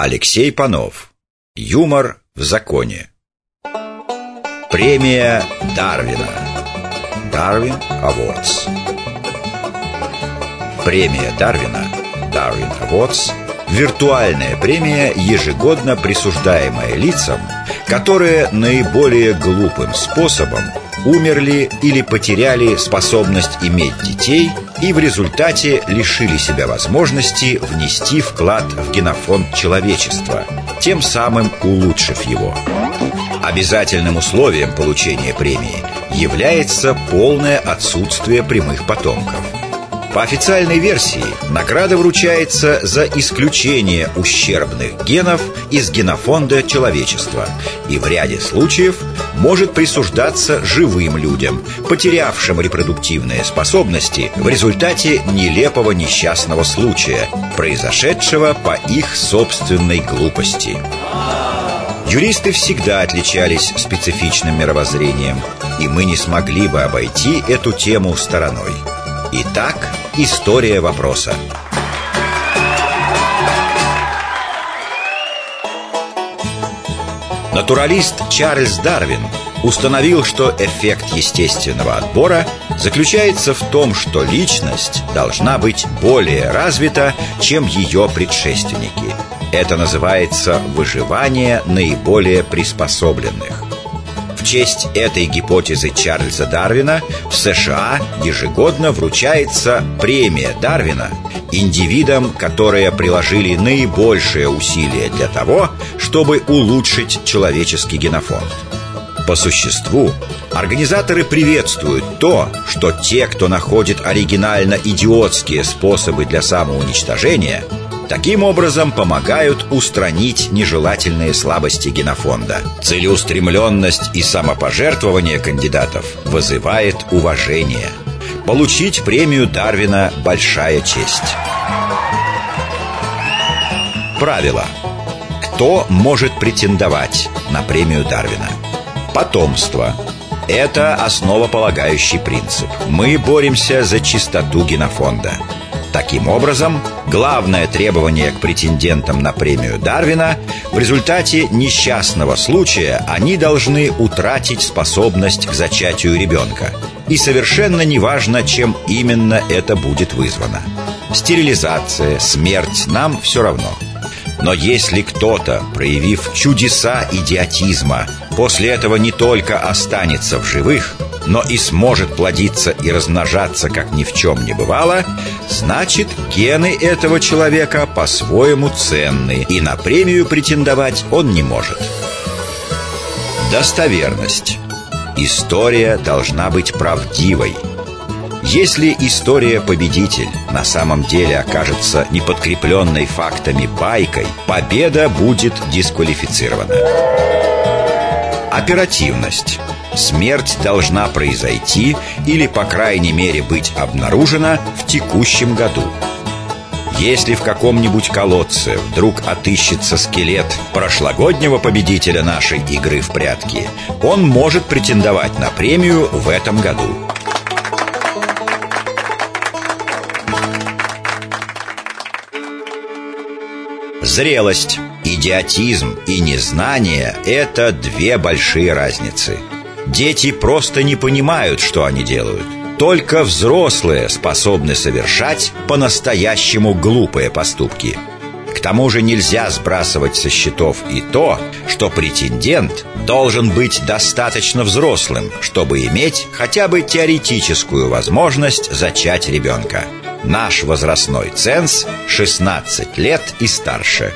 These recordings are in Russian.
Алексей Панов. Юмор в законе. Премия Дарвина. Дарвин Awards. Премия Дарвина. Darwin Awards – виртуальная премия, ежегодно присуждаемая лицам, которые наиболее глупым способом умерли или потеряли способность иметь детей и в результате лишили себя возможности внести вклад в генофонд человечества, тем самым улучшив его. Обязательным условием получения премии является полное отсутствие прямых потомков – по официальной версии, награда вручается за исключение ущербных генов из генофонда человечества и в ряде случаев может присуждаться живым людям, потерявшим репродуктивные способности в результате нелепого несчастного случая, произошедшего по их собственной глупости. Юристы всегда отличались специфичным мировоззрением, и мы не смогли бы обойти эту тему стороной. Итак, история вопроса. Натуралист Чарльз Дарвин установил, что эффект естественного отбора заключается в том, что личность должна быть более развита, чем ее предшественники. Это называется выживание наиболее приспособленных честь этой гипотезы Чарльза Дарвина в США ежегодно вручается премия Дарвина индивидам, которые приложили наибольшие усилия для того, чтобы улучшить человеческий генофонд. По существу, организаторы приветствуют то, что те, кто находит оригинально идиотские способы для самоуничтожения – Таким образом помогают устранить нежелательные слабости генофонда. Целеустремленность и самопожертвование кандидатов вызывает уважение. Получить премию Дарвина – большая честь. Правило. Кто может претендовать на премию Дарвина? Потомство. Это основополагающий принцип. Мы боремся за чистоту генофонда. Таким образом, главное требование к претендентам на премию Дарвина в результате несчастного случая они должны утратить способность к зачатию ребенка. И совершенно неважно, чем именно это будет вызвано. Стерилизация, смерть нам все равно. Но если кто-то, проявив чудеса идиотизма, после этого не только останется в живых – но и сможет плодиться и размножаться, как ни в чем не бывало, значит, гены этого человека по-своему ценны, и на премию претендовать он не может. Достоверность. История должна быть правдивой. Если история победитель на самом деле окажется неподкрепленной фактами байкой, победа будет дисквалифицирована. Оперативность. Смерть должна произойти или, по крайней мере, быть обнаружена в текущем году. Если в каком-нибудь колодце вдруг отыщется скелет прошлогоднего победителя нашей игры в прятки, он может претендовать на премию в этом году. Зрелость, идиотизм и незнание – это две большие разницы – Дети просто не понимают, что они делают. Только взрослые способны совершать по-настоящему глупые поступки. К тому же нельзя сбрасывать со счетов и то, что претендент должен быть достаточно взрослым, чтобы иметь хотя бы теоретическую возможность зачать ребенка. Наш возрастной ценз 16 лет и старше.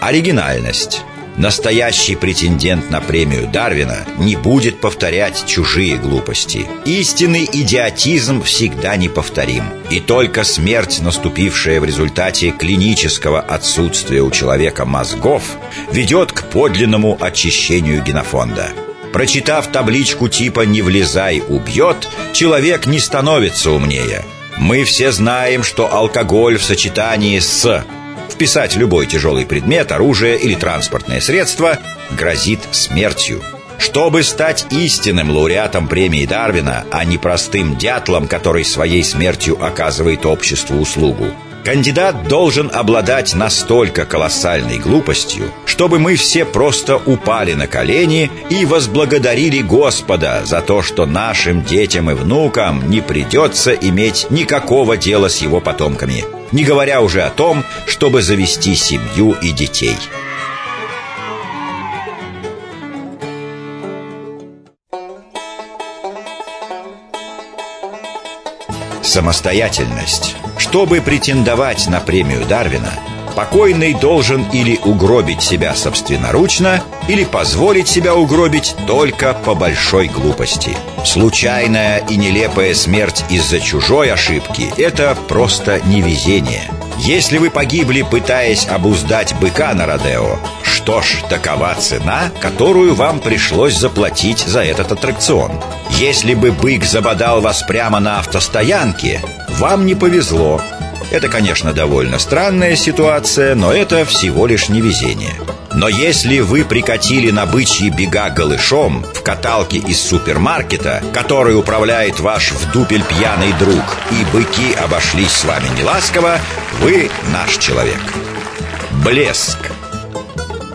Оригинальность Настоящий претендент на премию Дарвина не будет повторять чужие глупости. Истинный идиотизм всегда неповторим. И только смерть, наступившая в результате клинического отсутствия у человека мозгов, ведет к подлинному очищению генофонда. Прочитав табличку типа «Не влезай, убьет», человек не становится умнее. Мы все знаем, что алкоголь в сочетании с Вписать любой тяжелый предмет, оружие или транспортное средство грозит смертью. Чтобы стать истинным лауреатом премии Дарвина, а не простым дятлом, который своей смертью оказывает обществу услугу, Кандидат должен обладать настолько колоссальной глупостью, чтобы мы все просто упали на колени и возблагодарили Господа за то, что нашим детям и внукам не придется иметь никакого дела с его потомками, не говоря уже о том, чтобы завести семью и детей. Самостоятельность чтобы претендовать на премию Дарвина, покойный должен или угробить себя собственноручно, или позволить себя угробить только по большой глупости. Случайная и нелепая смерть из-за чужой ошибки – это просто невезение. Если вы погибли, пытаясь обуздать быка на Родео, что ж, такова цена, которую вам пришлось заплатить за этот аттракцион. Если бы бык забодал вас прямо на автостоянке, вам не повезло. Это, конечно, довольно странная ситуация, но это всего лишь невезение. Но если вы прикатили на бычьи бега голышом в каталке из супермаркета, который управляет ваш в дупель пьяный друг, и быки обошлись с вами неласково, вы наш человек. Блеск.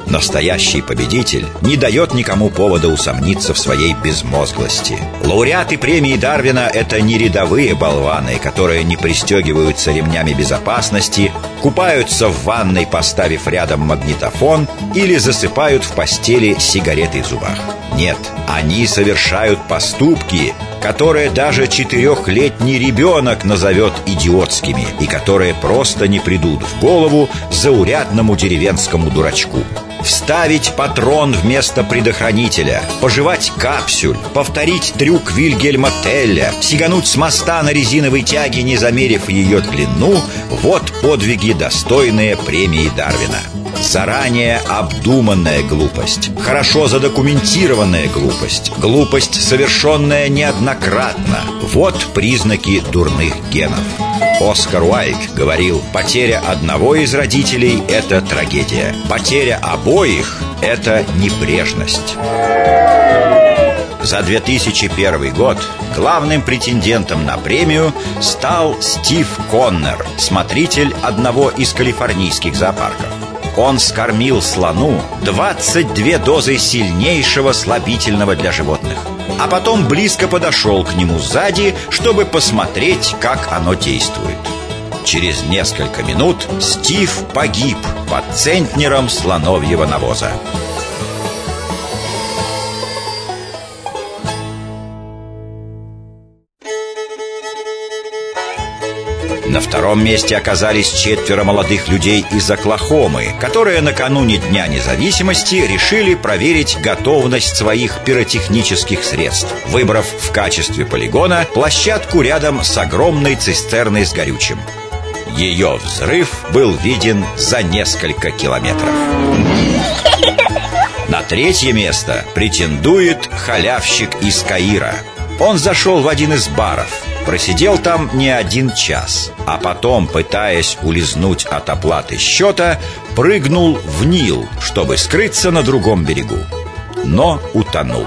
Настоящий победитель не дает никому повода усомниться в своей безмозглости. Лауреаты премии Дарвина – это не рядовые болваны, которые не пристегиваются ремнями безопасности, купаются в ванной, поставив рядом магнитофон, или засыпают в постели сигареты в зубах. Нет, они совершают поступки, которые даже четырехлетний ребенок назовет идиотскими и которые просто не придут в голову заурядному деревенскому дурачку. Вставить патрон вместо предохранителя. Пожевать капсюль. Повторить трюк Вильгельма Телля. Сигануть с моста на резиновой тяге, не замерив ее длину. Вот подвиги, достойные премии Дарвина. Заранее обдуманная глупость. Хорошо задокументированная глупость. Глупость, совершенная неоднократно. Вот признаки дурных генов Оскар Уайк говорил, потеря одного из родителей – это трагедия. Потеря обоих – это небрежность. За 2001 год главным претендентом на премию стал Стив Коннор, смотритель одного из калифорнийских зоопарков. Он скормил слону 22 дозы сильнейшего слабительного для животных – а потом близко подошел к нему сзади, чтобы посмотреть, как оно действует. Через несколько минут Стив погиб под центнером слоновьего навоза. На втором месте оказались четверо молодых людей из Оклахомы, которые накануне Дня независимости решили проверить готовность своих пиротехнических средств, выбрав в качестве полигона площадку рядом с огромной цистерной с горючим. Ее взрыв был виден за несколько километров. На третье место претендует халявщик из Каира. Он зашел в один из баров – Просидел там не один час, а потом, пытаясь улизнуть от оплаты счета, прыгнул в Нил, чтобы скрыться на другом берегу. Но утонул.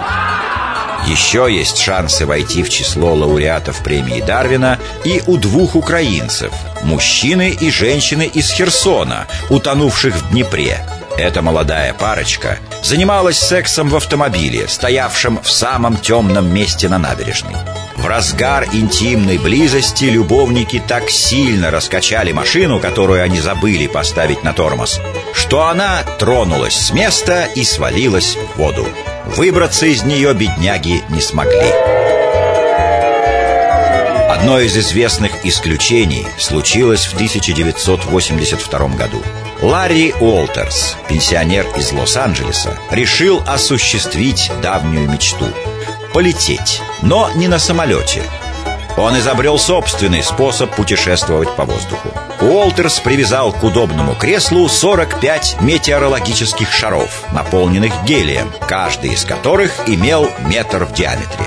Еще есть шансы войти в число лауреатов премии Дарвина и у двух украинцев, мужчины и женщины из Херсона, утонувших в Днепре. Эта молодая парочка занималась сексом в автомобиле, стоявшем в самом темном месте на набережной. В разгар интимной близости любовники так сильно раскачали машину, которую они забыли поставить на тормоз, что она тронулась с места и свалилась в воду. Выбраться из нее бедняги не смогли. Одно из известных исключений случилось в 1982 году. Ларри Уолтерс, пенсионер из Лос-Анджелеса, решил осуществить давнюю мечту – полететь, но не на самолете. Он изобрел собственный способ путешествовать по воздуху. Уолтерс привязал к удобному креслу 45 метеорологических шаров, наполненных гелием, каждый из которых имел метр в диаметре.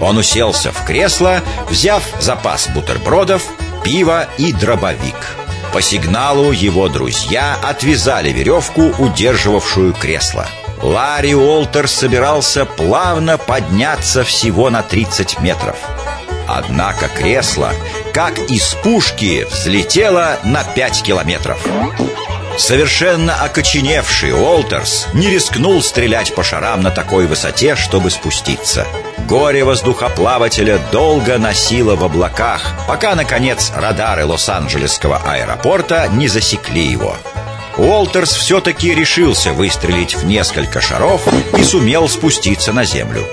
Он уселся в кресло, взяв запас бутербродов, пива и дробовик. По сигналу его друзья отвязали веревку, удерживавшую кресло – Ларри Уолтерс собирался плавно подняться всего на 30 метров. Однако кресло, как из пушки, взлетело на пять километров. Совершенно окоченевший Уолтерс не рискнул стрелять по шарам на такой высоте, чтобы спуститься. Горе воздухоплавателя долго носило в облаках, пока, наконец, радары Лос-Анджелесского аэропорта не засекли его. Уолтерс все-таки решился выстрелить в несколько шаров и сумел спуститься на землю.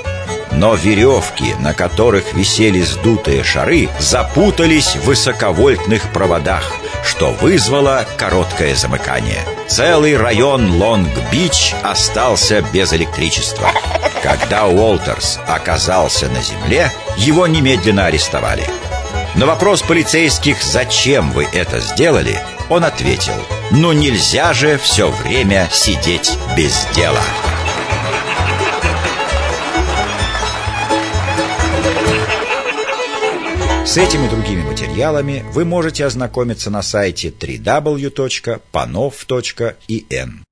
Но веревки, на которых висели сдутые шары, запутались в высоковольтных проводах, что вызвало короткое замыкание. Целый район Лонг-Бич остался без электричества. Когда Уолтерс оказался на земле, его немедленно арестовали. На вопрос полицейских «Зачем вы это сделали?» он ответил «Ну нельзя же все время сидеть без дела». С этими другими материалами вы можете ознакомиться на сайте www.panov.in.